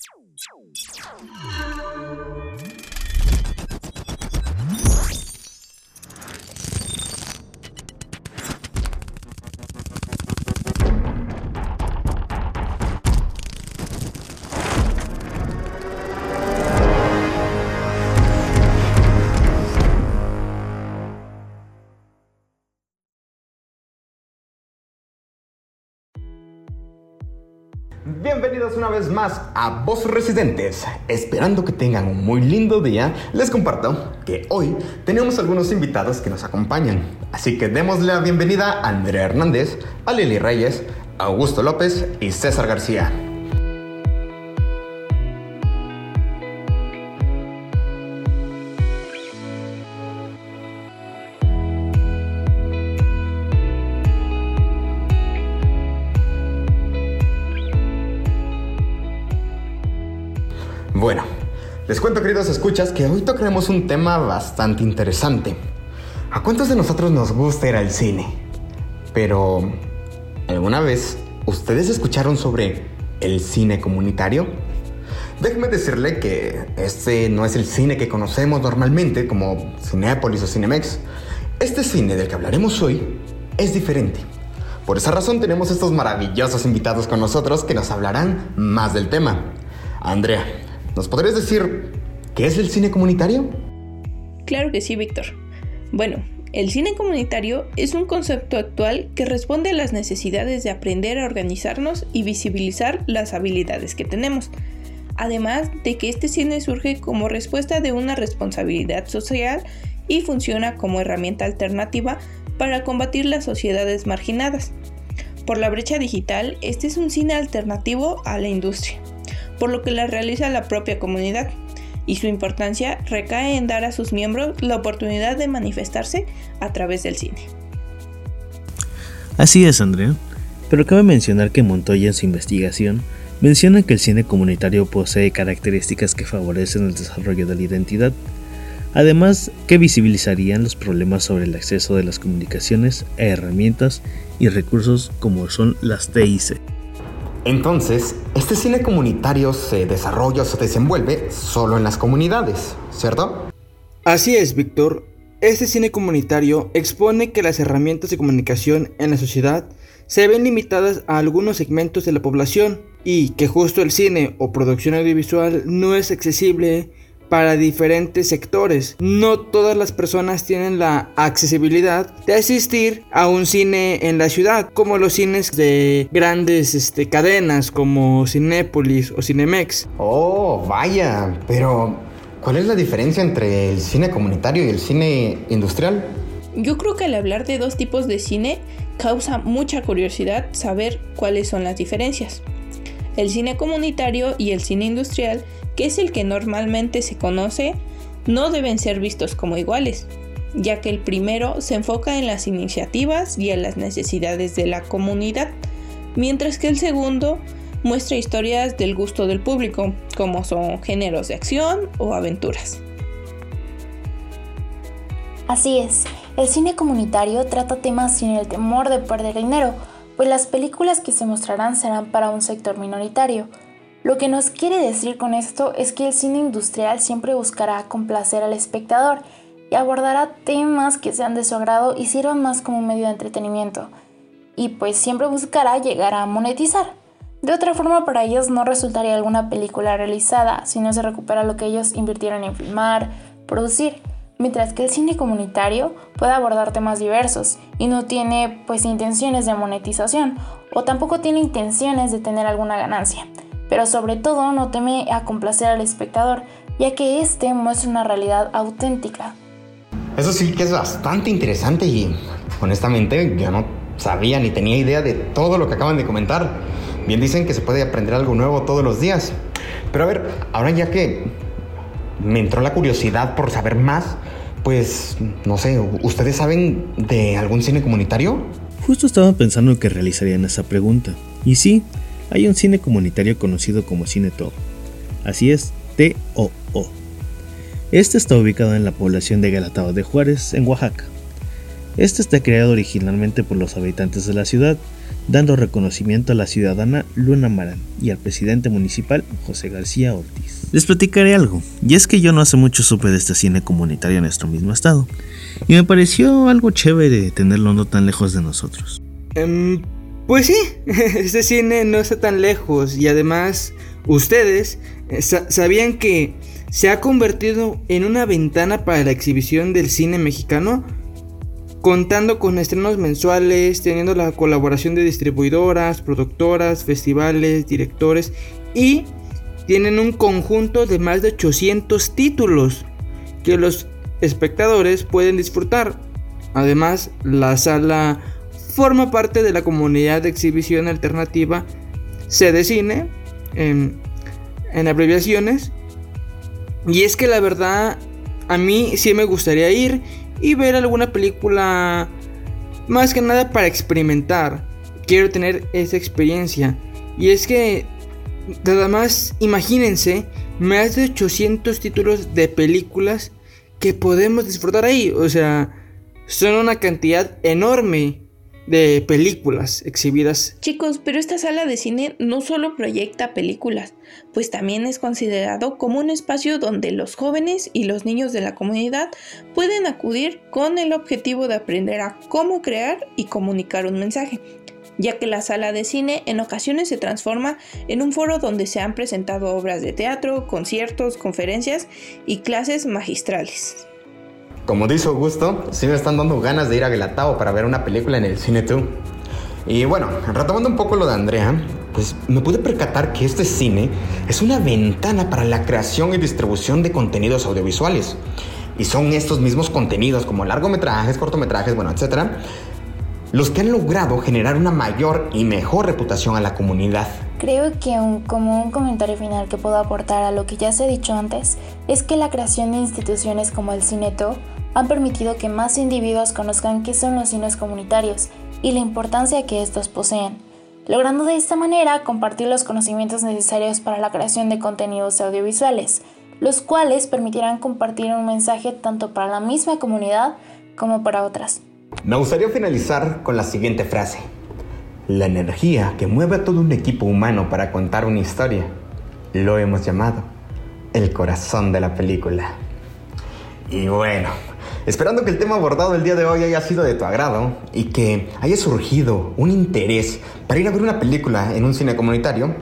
Thank you. Bienvenidos una vez más a Voz Residentes. Esperando que tengan un muy lindo día, les comparto que hoy tenemos algunos invitados que nos acompañan. Así que démosle la bienvenida a Andrea Hernández, a Lili Reyes, Augusto López y César García. Bueno, les cuento queridos escuchas que hoy tocaremos un tema bastante interesante. ¿A cuántos de nosotros nos gusta ir al cine? Pero, ¿alguna vez ustedes escucharon sobre el cine comunitario? Déjenme decirle que este no es el cine que conocemos normalmente como Cinépolis o Cinemex. Este cine del que hablaremos hoy es diferente. Por esa razón tenemos estos maravillosos invitados con nosotros que nos hablarán más del tema. Andrea, ¿Nos podrías decir qué es el cine comunitario? Claro que sí, Víctor. Bueno, el cine comunitario es un concepto actual que responde a las necesidades de aprender a organizarnos y visibilizar las habilidades que tenemos. Además de que este cine surge como respuesta de una responsabilidad social y funciona como herramienta alternativa para combatir las sociedades marginadas. Por la brecha digital, este es un cine alternativo a la industria por lo que la realiza la propia comunidad, y su importancia recae en dar a sus miembros la oportunidad de manifestarse a través del cine. Así es, Andrea, pero cabe mencionar que Montoya en su investigación menciona que el cine comunitario posee características que favorecen el desarrollo de la identidad, además que visibilizarían los problemas sobre el acceso de las comunicaciones a herramientas y recursos como son las TIC. Entonces, este cine comunitario se desarrolla o se desenvuelve solo en las comunidades, ¿cierto? Así es, Víctor. Este cine comunitario expone que las herramientas de comunicación en la sociedad se ven limitadas a algunos segmentos de la población y que justo el cine o producción audiovisual no es accesible para diferentes sectores. No todas las personas tienen la accesibilidad de asistir a un cine en la ciudad, como los cines de grandes este, cadenas como Cinépolis o Cinemex. Oh, vaya, pero ¿cuál es la diferencia entre el cine comunitario y el cine industrial? Yo creo que al hablar de dos tipos de cine causa mucha curiosidad saber cuáles son las diferencias. El cine comunitario y el cine industrial que es el que normalmente se conoce, no deben ser vistos como iguales, ya que el primero se enfoca en las iniciativas y en las necesidades de la comunidad, mientras que el segundo muestra historias del gusto del público, como son géneros de acción o aventuras. Así es, el cine comunitario trata temas sin el temor de perder dinero, pues las películas que se mostrarán serán para un sector minoritario, lo que nos quiere decir con esto es que el cine industrial siempre buscará complacer al espectador y abordará temas que sean de su agrado y sirvan más como un medio de entretenimiento. Y pues siempre buscará llegar a monetizar. De otra forma, para ellos no resultaría alguna película realizada si no se recupera lo que ellos invirtieron en filmar, producir, mientras que el cine comunitario puede abordar temas diversos y no tiene pues intenciones de monetización o tampoco tiene intenciones de tener alguna ganancia pero sobre todo no teme a complacer al espectador, ya que éste muestra una realidad auténtica. Eso sí que es bastante interesante y honestamente yo no sabía ni tenía idea de todo lo que acaban de comentar. Bien dicen que se puede aprender algo nuevo todos los días. Pero a ver, ahora ya que me entró la curiosidad por saber más, pues no sé, ¿ustedes saben de algún cine comunitario? Justo estaba pensando que realizarían esa pregunta. Y sí, hay un cine comunitario conocido como Cine Todo. Así es, T-O-O. Este está ubicado en la población de Galatao de Juárez, en Oaxaca. Este está creado originalmente por los habitantes de la ciudad, dando reconocimiento a la ciudadana Luna Marán y al presidente municipal José García Ortiz. Les platicaré algo, y es que yo no hace mucho supe de este cine comunitario en nuestro mismo estado, y me pareció algo chévere tenerlo no tan lejos de nosotros. Em, pues sí, este cine no está tan lejos y además ustedes eh, sabían que se ha convertido en una ventana para la exhibición del cine mexicano, contando con estrenos mensuales, teniendo la colaboración de distribuidoras, productoras, festivales, directores y tienen un conjunto de más de 800 títulos que los espectadores pueden disfrutar. Además, la sala forma parte de la comunidad de exhibición alternativa de Cine, en abreviaciones, y es que la verdad, a mí sí me gustaría ir y ver alguna película más que nada para experimentar. Quiero tener esa experiencia. Y es que, nada más, imagínense, más de 800 títulos de películas que podemos disfrutar ahí. O sea, son una cantidad enorme de películas exhibidas. Chicos, pero esta sala de cine no solo proyecta películas, pues también es considerado como un espacio donde los jóvenes y los niños de la comunidad pueden acudir con el objetivo de aprender a cómo crear y comunicar un mensaje, ya que la sala de cine en ocasiones se transforma en un foro donde se han presentado obras de teatro, conciertos, conferencias y clases magistrales. Como dice Augusto, sí me están dando ganas de ir a Guelatao para ver una película en el cine tú. Y bueno, retomando un poco lo de Andrea, pues me pude percatar que este cine es una ventana para la creación y distribución de contenidos audiovisuales. Y son estos mismos contenidos como largometrajes, cortometrajes, bueno, etcétera, los que han logrado generar una mayor y mejor reputación a la comunidad. Creo que un, como comentario final que puedo aportar a lo que ya se ha dicho antes es que la creación de instituciones como el Cineto han permitido que más individuos conozcan qué son los cines comunitarios y la importancia que estos poseen, logrando de esta manera compartir los conocimientos necesarios para la creación de contenidos audiovisuales, los cuales permitirán compartir un mensaje tanto para la misma comunidad como para otras. Me gustaría finalizar con la siguiente frase. La energía que mueve a todo un equipo humano para contar una historia lo hemos llamado el corazón de la película. Y bueno, Esperando que el tema abordado el día de hoy haya sido de tu agrado y que haya surgido un interés para ir a ver una película en un cine comunitario.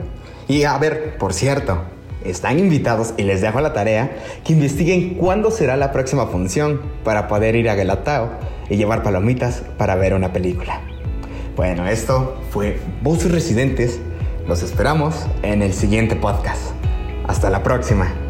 Y a ver, por cierto, están invitados y les dejo la tarea que investiguen cuándo será la próxima función para poder ir a Galatao y llevar palomitas para ver una película. Bueno, esto fue Voces Residentes. Los esperamos en el siguiente podcast. Hasta la próxima.